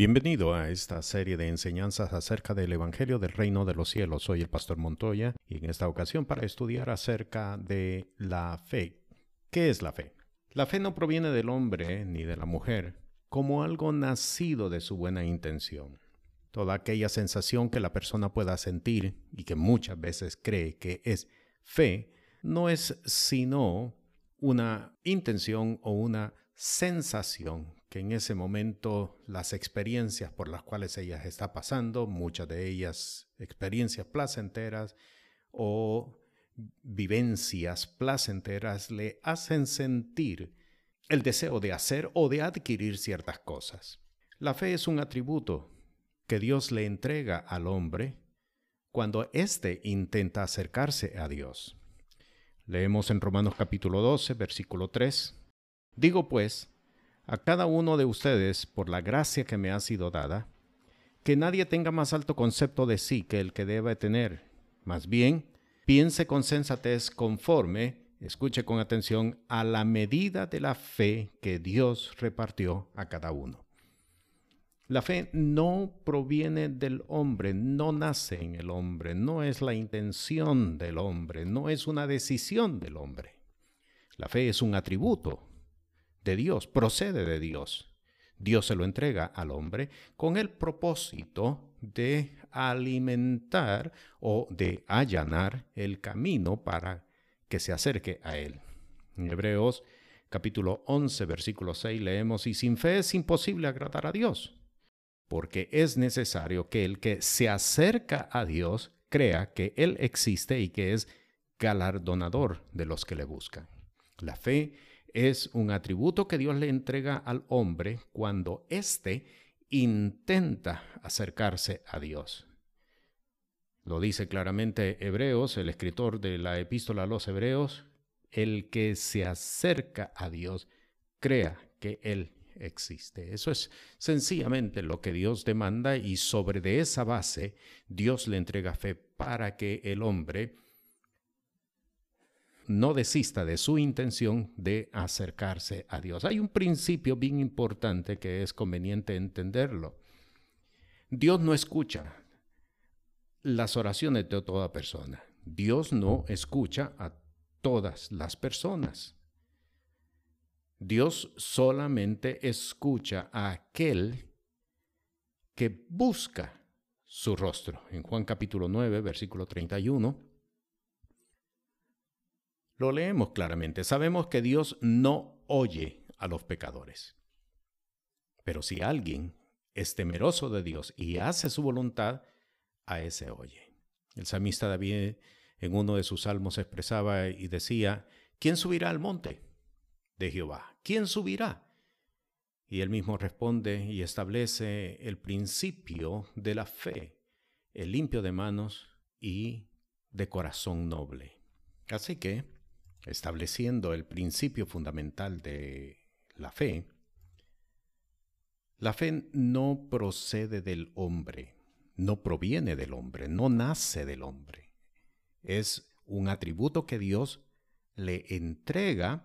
Bienvenido a esta serie de enseñanzas acerca del Evangelio del Reino de los Cielos. Soy el Pastor Montoya y en esta ocasión para estudiar acerca de la fe. ¿Qué es la fe? La fe no proviene del hombre ni de la mujer como algo nacido de su buena intención. Toda aquella sensación que la persona pueda sentir y que muchas veces cree que es fe, no es sino una intención o una sensación que en ese momento las experiencias por las cuales ella está pasando, muchas de ellas experiencias placenteras o vivencias placenteras, le hacen sentir el deseo de hacer o de adquirir ciertas cosas. La fe es un atributo que Dios le entrega al hombre cuando éste intenta acercarse a Dios. Leemos en Romanos capítulo 12, versículo 3. Digo pues, a cada uno de ustedes, por la gracia que me ha sido dada, que nadie tenga más alto concepto de sí que el que debe tener. Más bien, piense con sensatez conforme, escuche con atención, a la medida de la fe que Dios repartió a cada uno. La fe no proviene del hombre, no nace en el hombre, no es la intención del hombre, no es una decisión del hombre. La fe es un atributo de Dios, procede de Dios. Dios se lo entrega al hombre con el propósito de alimentar o de allanar el camino para que se acerque a Él. En Hebreos capítulo 11, versículo 6 leemos, y sin fe es imposible agradar a Dios, porque es necesario que el que se acerca a Dios crea que Él existe y que es galardonador de los que le buscan. La fe es un atributo que Dios le entrega al hombre cuando éste intenta acercarse a Dios. Lo dice claramente Hebreos, el escritor de la epístola a los Hebreos, el que se acerca a Dios crea que Él existe. Eso es sencillamente lo que Dios demanda y sobre de esa base Dios le entrega fe para que el hombre no desista de su intención de acercarse a Dios. Hay un principio bien importante que es conveniente entenderlo. Dios no escucha las oraciones de toda persona. Dios no escucha a todas las personas. Dios solamente escucha a aquel que busca su rostro. En Juan capítulo 9, versículo 31, lo leemos claramente. Sabemos que Dios no oye a los pecadores. Pero si alguien es temeroso de Dios y hace su voluntad, a ese oye. El salmista David en uno de sus salmos expresaba y decía, ¿quién subirá al monte de Jehová? ¿Quién subirá? Y él mismo responde y establece el principio de la fe, el limpio de manos y de corazón noble. Así que estableciendo el principio fundamental de la fe, la fe no procede del hombre, no proviene del hombre, no nace del hombre. Es un atributo que Dios le entrega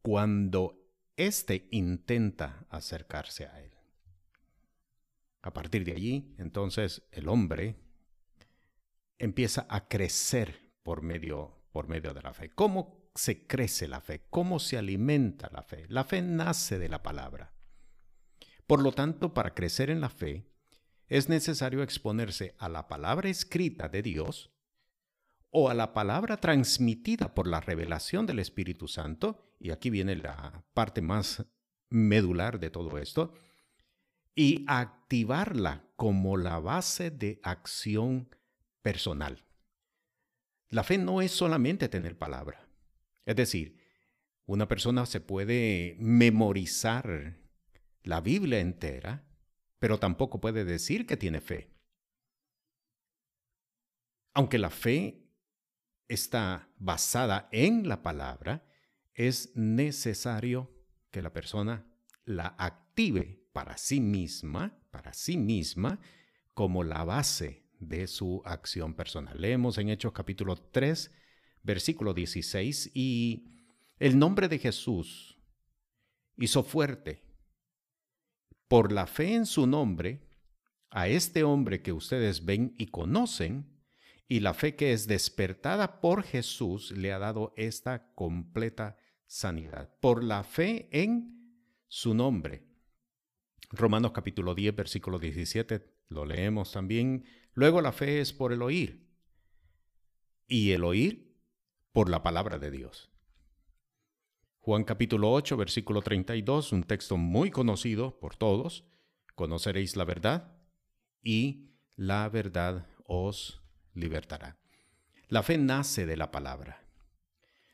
cuando éste intenta acercarse a Él. A partir de allí, entonces, el hombre empieza a crecer por medio por medio de la fe. ¿Cómo se crece la fe? ¿Cómo se alimenta la fe? La fe nace de la palabra. Por lo tanto, para crecer en la fe, es necesario exponerse a la palabra escrita de Dios o a la palabra transmitida por la revelación del Espíritu Santo, y aquí viene la parte más medular de todo esto, y activarla como la base de acción personal. La fe no es solamente tener palabra. Es decir, una persona se puede memorizar la Biblia entera, pero tampoco puede decir que tiene fe. Aunque la fe está basada en la palabra, es necesario que la persona la active para sí misma, para sí misma, como la base de su acción personal. Leemos en Hechos capítulo 3, versículo 16, y el nombre de Jesús hizo fuerte por la fe en su nombre, a este hombre que ustedes ven y conocen, y la fe que es despertada por Jesús le ha dado esta completa sanidad. Por la fe en su nombre. Romanos capítulo 10, versículo 17, lo leemos también. Luego la fe es por el oír. Y el oír por la palabra de Dios. Juan capítulo 8, versículo 32, un texto muy conocido por todos. Conoceréis la verdad y la verdad os libertará. La fe nace de la palabra,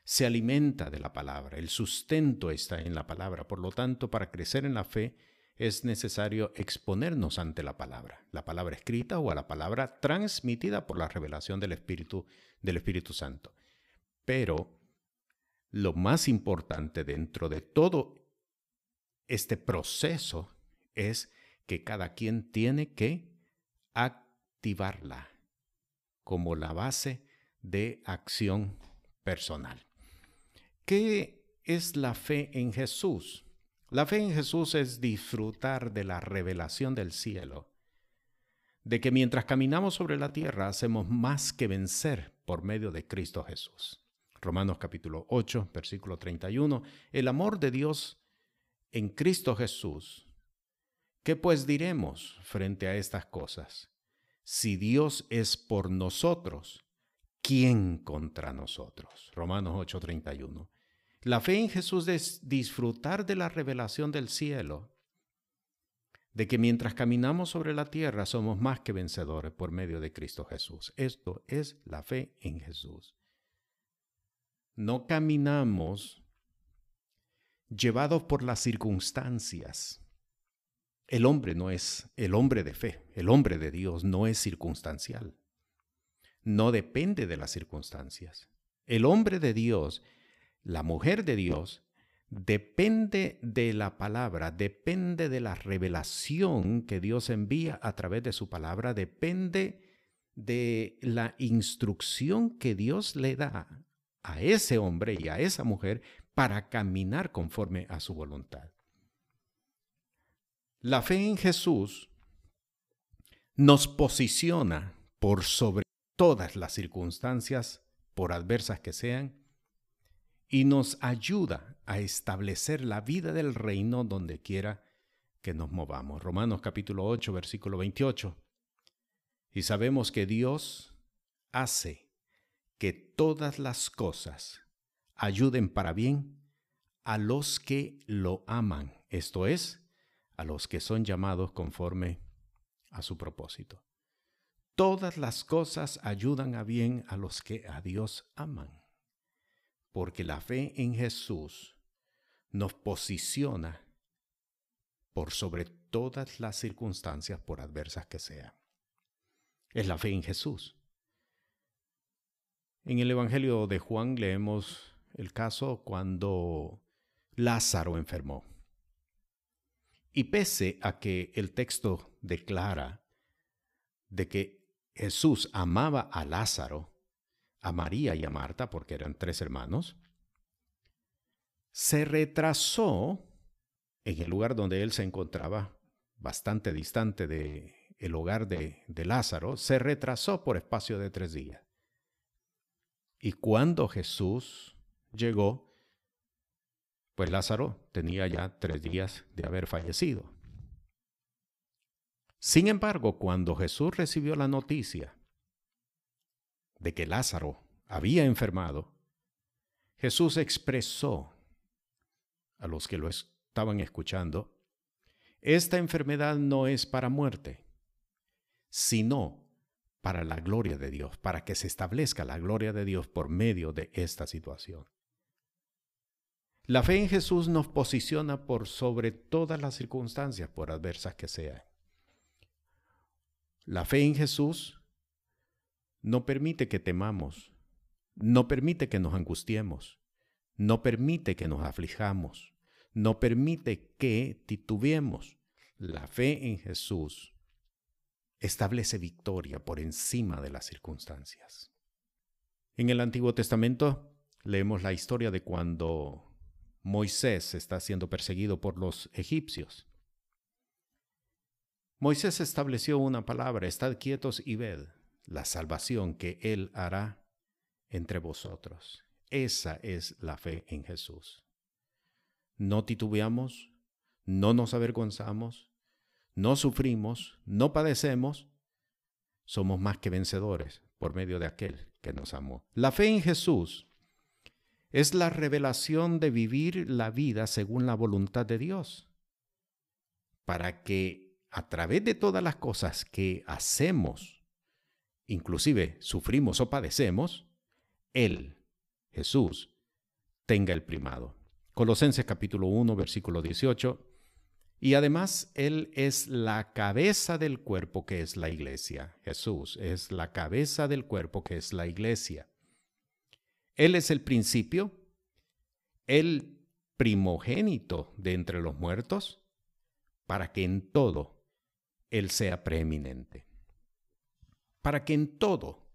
se alimenta de la palabra, el sustento está en la palabra. Por lo tanto, para crecer en la fe es necesario exponernos ante la palabra, la palabra escrita o a la palabra transmitida por la revelación del Espíritu del Espíritu Santo. Pero lo más importante dentro de todo este proceso es que cada quien tiene que activarla como la base de acción personal. ¿Qué es la fe en Jesús? La fe en Jesús es disfrutar de la revelación del cielo, de que mientras caminamos sobre la tierra hacemos más que vencer por medio de Cristo Jesús. Romanos capítulo 8, versículo 31, el amor de Dios en Cristo Jesús. ¿Qué pues diremos frente a estas cosas? Si Dios es por nosotros, ¿quién contra nosotros? Romanos 8, 31. La fe en Jesús es disfrutar de la revelación del cielo, de que mientras caminamos sobre la tierra somos más que vencedores por medio de Cristo Jesús. Esto es la fe en Jesús no caminamos llevados por las circunstancias. El hombre no es el hombre de fe, el hombre de Dios no es circunstancial. No depende de las circunstancias. El hombre de Dios, la mujer de Dios, depende de la palabra, depende de la revelación que Dios envía a través de su palabra, depende de la instrucción que Dios le da a ese hombre y a esa mujer para caminar conforme a su voluntad. La fe en Jesús nos posiciona por sobre todas las circunstancias, por adversas que sean, y nos ayuda a establecer la vida del reino donde quiera que nos movamos. Romanos capítulo 8, versículo 28. Y sabemos que Dios hace que todas las cosas ayuden para bien a los que lo aman, esto es, a los que son llamados conforme a su propósito. Todas las cosas ayudan a bien a los que a Dios aman, porque la fe en Jesús nos posiciona por sobre todas las circunstancias, por adversas que sean. Es la fe en Jesús en el Evangelio de Juan leemos el caso cuando Lázaro enfermó. Y pese a que el texto declara de que Jesús amaba a Lázaro, a María y a Marta, porque eran tres hermanos, se retrasó en el lugar donde él se encontraba, bastante distante del el hogar de, de Lázaro, se retrasó por espacio de tres días. Y cuando Jesús llegó, pues Lázaro tenía ya tres días de haber fallecido. Sin embargo, cuando Jesús recibió la noticia de que Lázaro había enfermado, Jesús expresó a los que lo estaban escuchando, esta enfermedad no es para muerte, sino para la gloria de Dios, para que se establezca la gloria de Dios por medio de esta situación. La fe en Jesús nos posiciona por sobre todas las circunstancias, por adversas que sean. La fe en Jesús no permite que temamos, no permite que nos angustiemos, no permite que nos aflijamos, no permite que titubeemos. La fe en Jesús establece victoria por encima de las circunstancias. En el Antiguo Testamento leemos la historia de cuando Moisés está siendo perseguido por los egipcios. Moisés estableció una palabra, estad quietos y ved la salvación que Él hará entre vosotros. Esa es la fe en Jesús. No titubeamos, no nos avergonzamos, no sufrimos, no padecemos, somos más que vencedores por medio de aquel que nos amó. La fe en Jesús es la revelación de vivir la vida según la voluntad de Dios, para que a través de todas las cosas que hacemos, inclusive sufrimos o padecemos, Él, Jesús, tenga el primado. Colosenses capítulo 1, versículo 18. Y además Él es la cabeza del cuerpo que es la iglesia. Jesús es la cabeza del cuerpo que es la iglesia. Él es el principio, el primogénito de entre los muertos, para que en todo Él sea preeminente. Para que en todo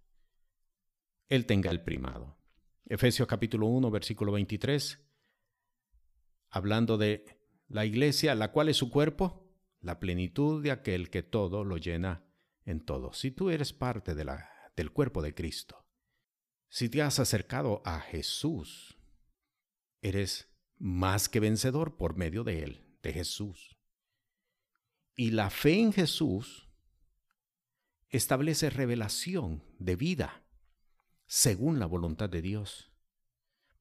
Él tenga el primado. Efesios capítulo 1, versículo 23, hablando de la iglesia, la cual es su cuerpo, la plenitud de aquel que todo lo llena en todo. Si tú eres parte del cuerpo de Cristo, si te has acercado a Jesús, eres más que vencedor por medio de Él, de Jesús. Y la fe en Jesús establece revelación de vida según la voluntad de Dios,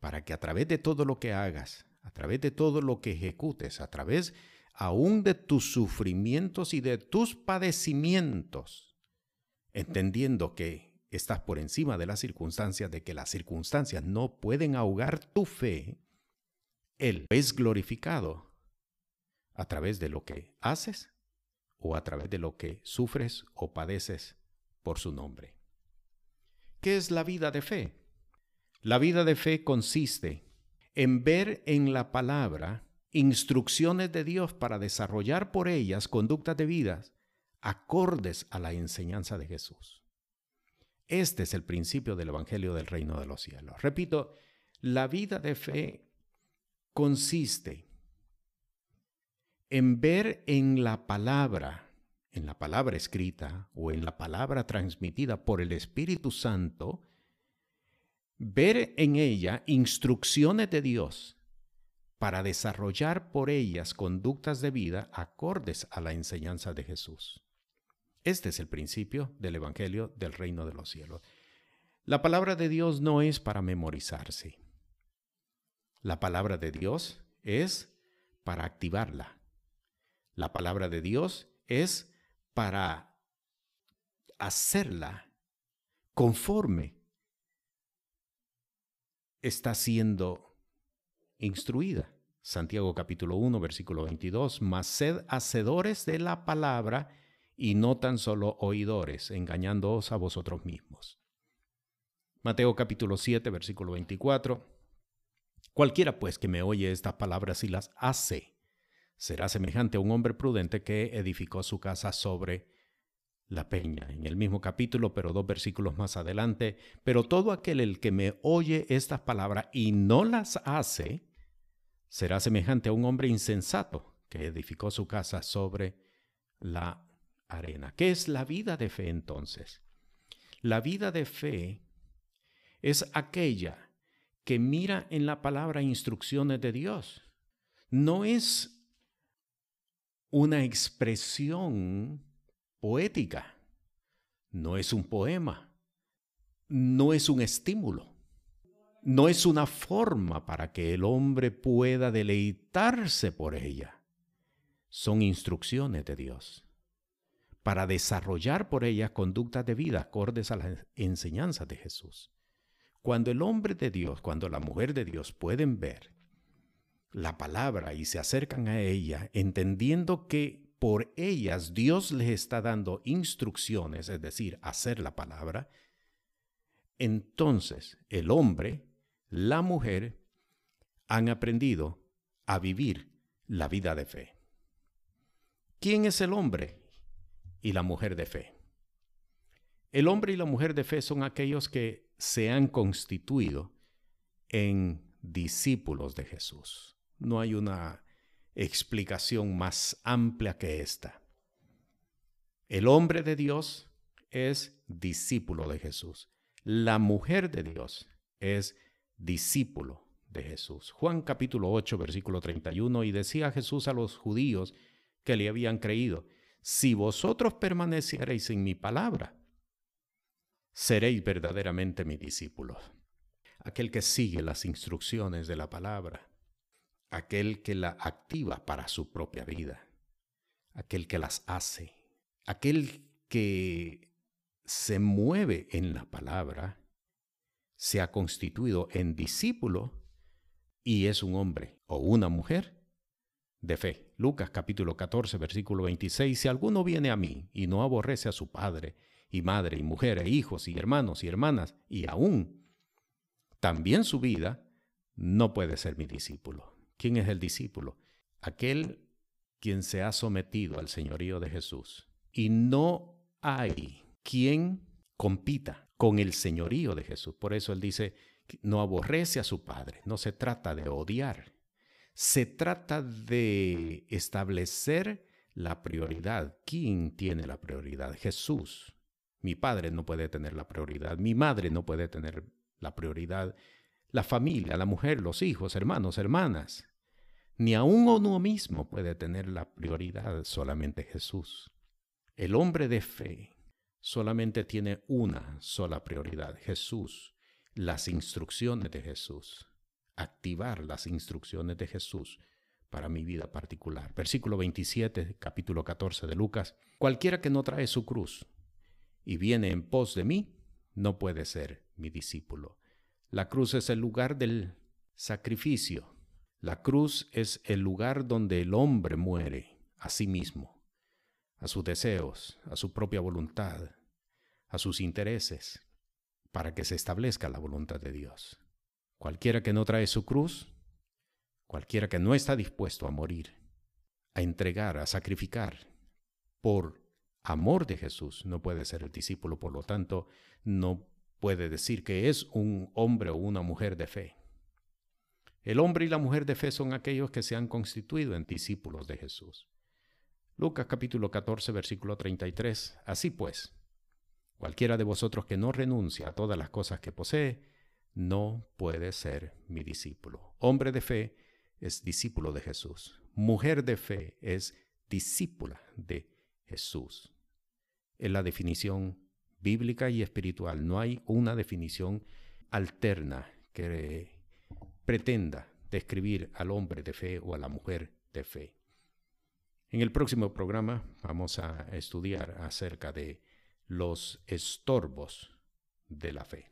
para que a través de todo lo que hagas, a través de todo lo que ejecutes, a través aún de tus sufrimientos y de tus padecimientos, entendiendo que estás por encima de las circunstancias, de que las circunstancias no pueden ahogar tu fe, Él es glorificado a través de lo que haces o a través de lo que sufres o padeces por su nombre. ¿Qué es la vida de fe? La vida de fe consiste en ver en la palabra instrucciones de Dios para desarrollar por ellas conductas de vida acordes a la enseñanza de Jesús. Este es el principio del Evangelio del Reino de los Cielos. Repito, la vida de fe consiste en ver en la palabra, en la palabra escrita o en la palabra transmitida por el Espíritu Santo, ver en ella instrucciones de Dios para desarrollar por ellas conductas de vida acordes a la enseñanza de Jesús. Este es el principio del Evangelio del Reino de los Cielos. La palabra de Dios no es para memorizarse. La palabra de Dios es para activarla. La palabra de Dios es para hacerla conforme está siendo instruida. Santiago capítulo 1, versículo 22, mas sed hacedores de la palabra y no tan solo oidores, engañándoos a vosotros mismos. Mateo capítulo 7, versículo 24. Cualquiera pues que me oye estas palabras y las hace, será semejante a un hombre prudente que edificó su casa sobre la peña. En el mismo capítulo, pero dos versículos más adelante, pero todo aquel el que me oye estas palabras y no las hace, será semejante a un hombre insensato que edificó su casa sobre la arena. ¿Qué es la vida de fe entonces? La vida de fe es aquella que mira en la palabra instrucciones de Dios. No es una expresión poética, no es un poema, no es un estímulo, no es una forma para que el hombre pueda deleitarse por ella. Son instrucciones de Dios para desarrollar por ella conductas de vida acordes a las enseñanzas de Jesús. Cuando el hombre de Dios, cuando la mujer de Dios pueden ver la palabra y se acercan a ella, entendiendo que por ellas Dios les está dando instrucciones, es decir, hacer la palabra, entonces el hombre, la mujer, han aprendido a vivir la vida de fe. ¿Quién es el hombre? y la mujer de fe. El hombre y la mujer de fe son aquellos que se han constituido en discípulos de Jesús. No hay una explicación más amplia que esta. El hombre de Dios es discípulo de Jesús. La mujer de Dios es discípulo de Jesús. Juan capítulo 8, versículo 31, y decía Jesús a los judíos que le habían creído, si vosotros permaneciereis en mi palabra, seréis verdaderamente mis discípulos. Aquel que sigue las instrucciones de la palabra, aquel que la activa para su propia vida, aquel que las hace, aquel que se mueve en la palabra, se ha constituido en discípulo y es un hombre o una mujer de fe. Lucas capítulo 14, versículo 26, si alguno viene a mí y no aborrece a su padre y madre y mujer e hijos y hermanos y hermanas y aún también su vida, no puede ser mi discípulo. ¿Quién es el discípulo? Aquel quien se ha sometido al señorío de Jesús. Y no hay quien compita con el señorío de Jesús. Por eso él dice, no aborrece a su Padre. No se trata de odiar. Se trata de establecer la prioridad. ¿Quién tiene la prioridad? Jesús. Mi padre no puede tener la prioridad. Mi madre no puede tener la prioridad. La familia, la mujer, los hijos, hermanos, hermanas. Ni aún uno mismo puede tener la prioridad, solamente Jesús. El hombre de fe solamente tiene una sola prioridad, Jesús, las instrucciones de Jesús, activar las instrucciones de Jesús para mi vida particular. Versículo 27, capítulo 14 de Lucas, cualquiera que no trae su cruz y viene en pos de mí, no puede ser mi discípulo. La cruz es el lugar del sacrificio, la cruz es el lugar donde el hombre muere a sí mismo, a sus deseos, a su propia voluntad, a sus intereses, para que se establezca la voluntad de Dios. Cualquiera que no trae su cruz, cualquiera que no está dispuesto a morir, a entregar, a sacrificar por amor de Jesús, no puede ser el discípulo, por lo tanto, no puede decir que es un hombre o una mujer de fe. El hombre y la mujer de fe son aquellos que se han constituido en discípulos de Jesús. Lucas capítulo 14, versículo 33. Así pues, cualquiera de vosotros que no renuncia a todas las cosas que posee, no puede ser mi discípulo. Hombre de fe es discípulo de Jesús. Mujer de fe es discípula de Jesús. Es la definición bíblica y espiritual. No hay una definición alterna que pretenda describir al hombre de fe o a la mujer de fe. En el próximo programa vamos a estudiar acerca de los estorbos de la fe.